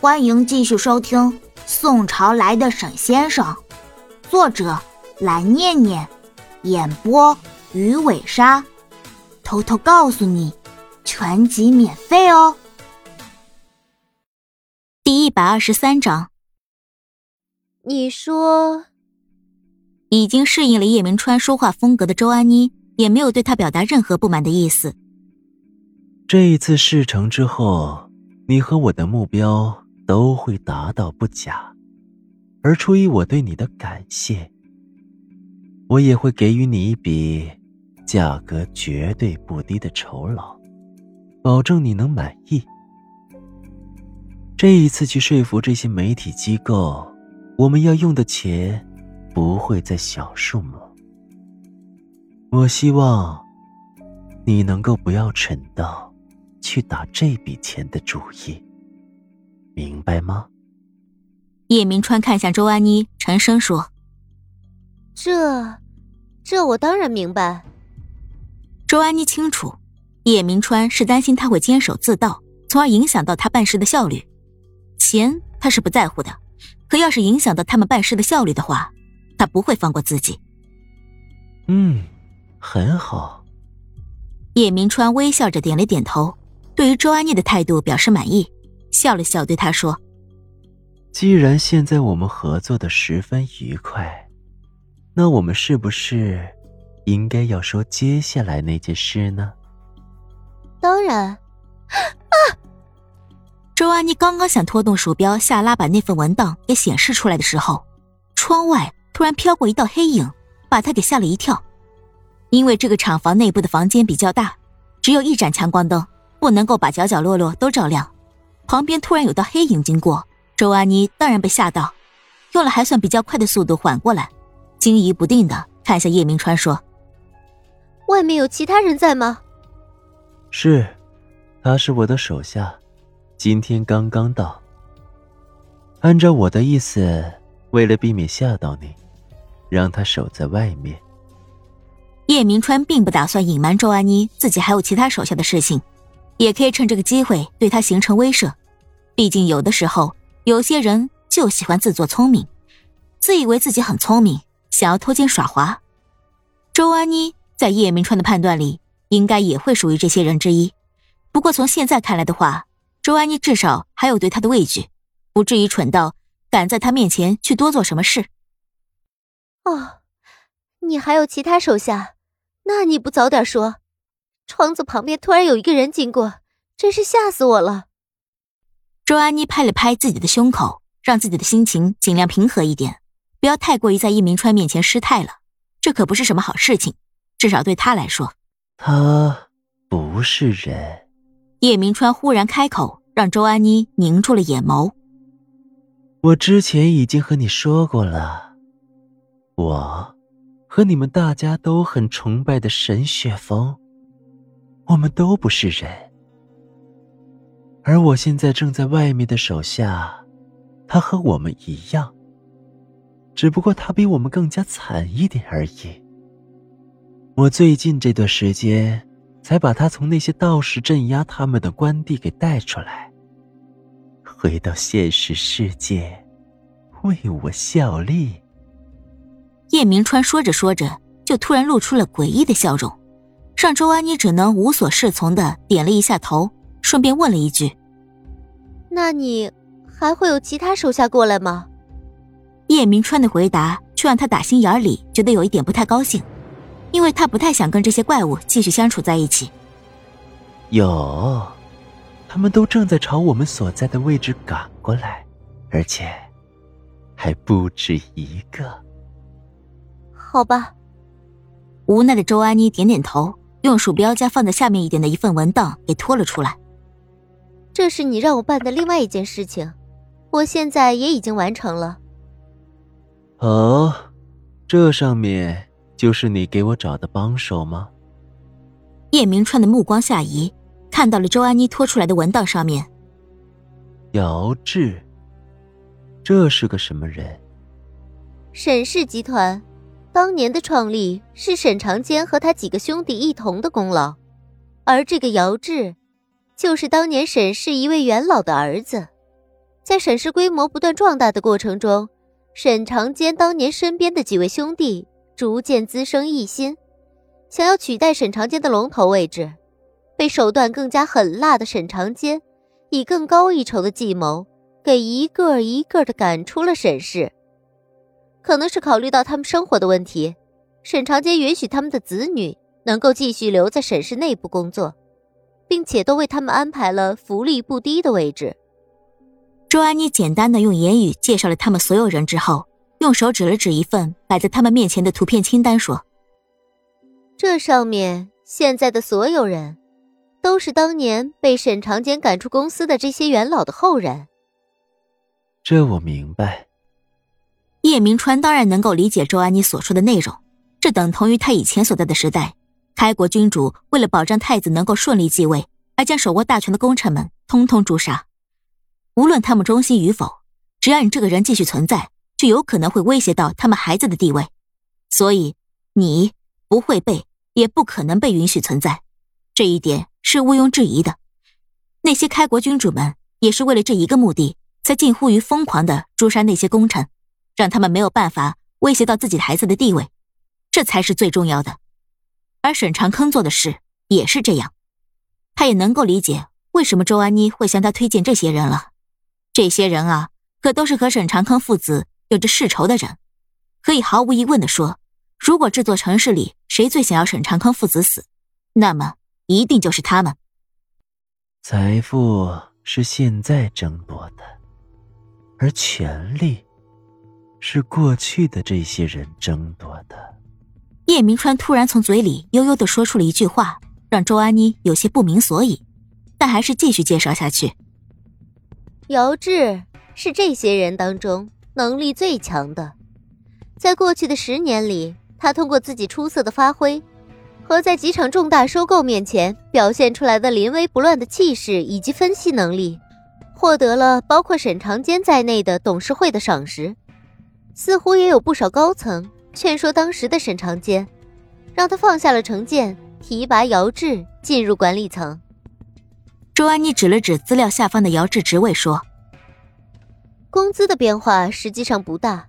欢迎继续收听《宋朝来的沈先生》，作者蓝念念，演播鱼尾鲨。偷偷告诉你，全集免费哦。第一百二十三章，你说，已经适应了叶明川说话风格的周安妮，也没有对他表达任何不满的意思。这一次事成之后，你和我的目标。都会达到不假，而出于我对你的感谢，我也会给予你一笔价格绝对不低的酬劳，保证你能满意。这一次去说服这些媒体机构，我们要用的钱不会在小数目。我希望你能够不要蠢到去打这笔钱的主意。明白吗？叶明川看向周安妮，沉声说：“这，这我当然明白。”周安妮清楚，叶明川是担心他会坚守自盗，从而影响到他办事的效率。钱他是不在乎的，可要是影响到他们办事的效率的话，他不会放过自己。嗯，很好。叶明川微笑着点了点头，对于周安妮的态度表示满意。笑了笑，对他说：“既然现在我们合作的十分愉快，那我们是不是应该要说接下来那件事呢？”当然。啊！周安妮刚刚想拖动鼠标下拉把那份文档给显示出来的时候，窗外突然飘过一道黑影，把她给吓了一跳。因为这个厂房内部的房间比较大，只有一盏强光灯，不能够把角角落落都照亮。旁边突然有道黑影经过，周安妮当然被吓到，用了还算比较快的速度缓过来，惊疑不定的看向叶明川说：“外面有其他人在吗？”“是，他是我的手下，今天刚刚到。按照我的意思，为了避免吓到你，让他守在外面。”叶明川并不打算隐瞒周安妮自己还有其他手下的事情。也可以趁这个机会对他形成威慑，毕竟有的时候有些人就喜欢自作聪明，自以为自己很聪明，想要偷奸耍滑。周安妮在叶明川的判断里，应该也会属于这些人之一。不过从现在看来的话，周安妮至少还有对他的畏惧，不至于蠢到敢在他面前去多做什么事。哦，你还有其他手下，那你不早点说？窗子旁边突然有一个人经过，真是吓死我了。周安妮拍了拍自己的胸口，让自己的心情尽量平和一点，不要太过于在叶明川面前失态了。这可不是什么好事情，至少对他来说。他不是人。叶明川忽然开口，让周安妮凝住了眼眸。我之前已经和你说过了，我和你们大家都很崇拜的沈雪峰。我们都不是人，而我现在正在外面的手下，他和我们一样，只不过他比我们更加惨一点而已。我最近这段时间才把他从那些道士镇压他们的官地给带出来，回到现实世界，为我效力。叶明川说着说着，就突然露出了诡异的笑容。让周安妮只能无所适从的点了一下头，顺便问了一句：“那你还会有其他手下过来吗？”叶明川的回答却让他打心眼里觉得有一点不太高兴，因为他不太想跟这些怪物继续相处在一起。有，他们都正在朝我们所在的位置赶过来，而且还不止一个。好吧，无奈的周安妮点点头。用鼠标将放在下面一点的一份文档给拖了出来。这是你让我办的另外一件事情，我现在也已经完成了。哦，这上面就是你给我找的帮手吗？叶明川的目光下移，看到了周安妮拖出来的文档上面。姚志，这是个什么人？沈氏集团。当年的创立是沈长坚和他几个兄弟一同的功劳，而这个姚志，就是当年沈氏一位元老的儿子。在沈氏规模不断壮大的过程中，沈长坚当年身边的几位兄弟逐渐滋生异心，想要取代沈长坚的龙头位置。被手段更加狠辣的沈长坚，以更高一筹的计谋，给一个一个的赶出了沈氏。可能是考虑到他们生活的问题，沈长坚允许他们的子女能够继续留在沈氏内部工作，并且都为他们安排了福利不低的位置。周安妮简单的用言语介绍了他们所有人之后，用手指了指一份摆在他们面前的图片清单，说：“这上面现在的所有人，都是当年被沈长简赶出公司的这些元老的后人。”这我明白。叶明川当然能够理解周安妮所说的内容，这等同于他以前所在的时代，开国君主为了保障太子能够顺利继位，而将手握大权的功臣们通通诛杀。无论他们忠心与否，只要你这个人继续存在，就有可能会威胁到他们孩子的地位，所以你不会被，也不可能被允许存在，这一点是毋庸置疑的。那些开国君主们也是为了这一个目的，才近乎于疯狂的诛杀那些功臣，让他们没有办法威胁到自己孩子的地位，这才是最重要的。而沈长坑做的事也是这样，他也能够理解为什么周安妮会向他推荐这些人了。这些人啊，可都是和沈长坑父子有着世仇的人。可以毫无疑问的说，如果这座城市里谁最想要沈长坑父子死，那么一定就是他们。财富是现在争夺的，而权力是过去的这些人争夺的。叶明川突然从嘴里悠悠的说出了一句话，让周安妮有些不明所以，但还是继续介绍下去。姚志是这些人当中能力最强的，在过去的十年里，他通过自己出色的发挥和在几场重大收购面前表现出来的临危不乱的气势以及分析能力，获得了包括沈长坚在内的董事会的赏识。似乎也有不少高层劝说当时的沈长坚，让他放下了成见，提拔姚志进入管理层。周安妮指了指资料下方的姚志职位，说：“工资的变化实际上不大，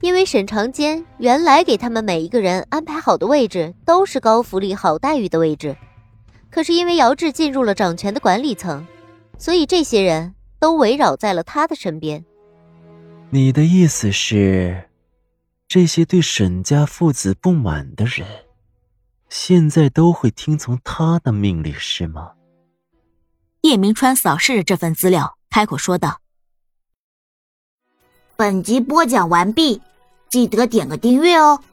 因为沈长坚原来给他们每一个人安排好的位置都是高福利、好待遇的位置。可是因为姚志进入了掌权的管理层，所以这些人都围绕在了他的身边。你的意思是，这些对沈家父子不满的人，现在都会听从他的命令，是吗？”叶明川扫视着这份资料，开口说道：“本集播讲完毕，记得点个订阅哦。”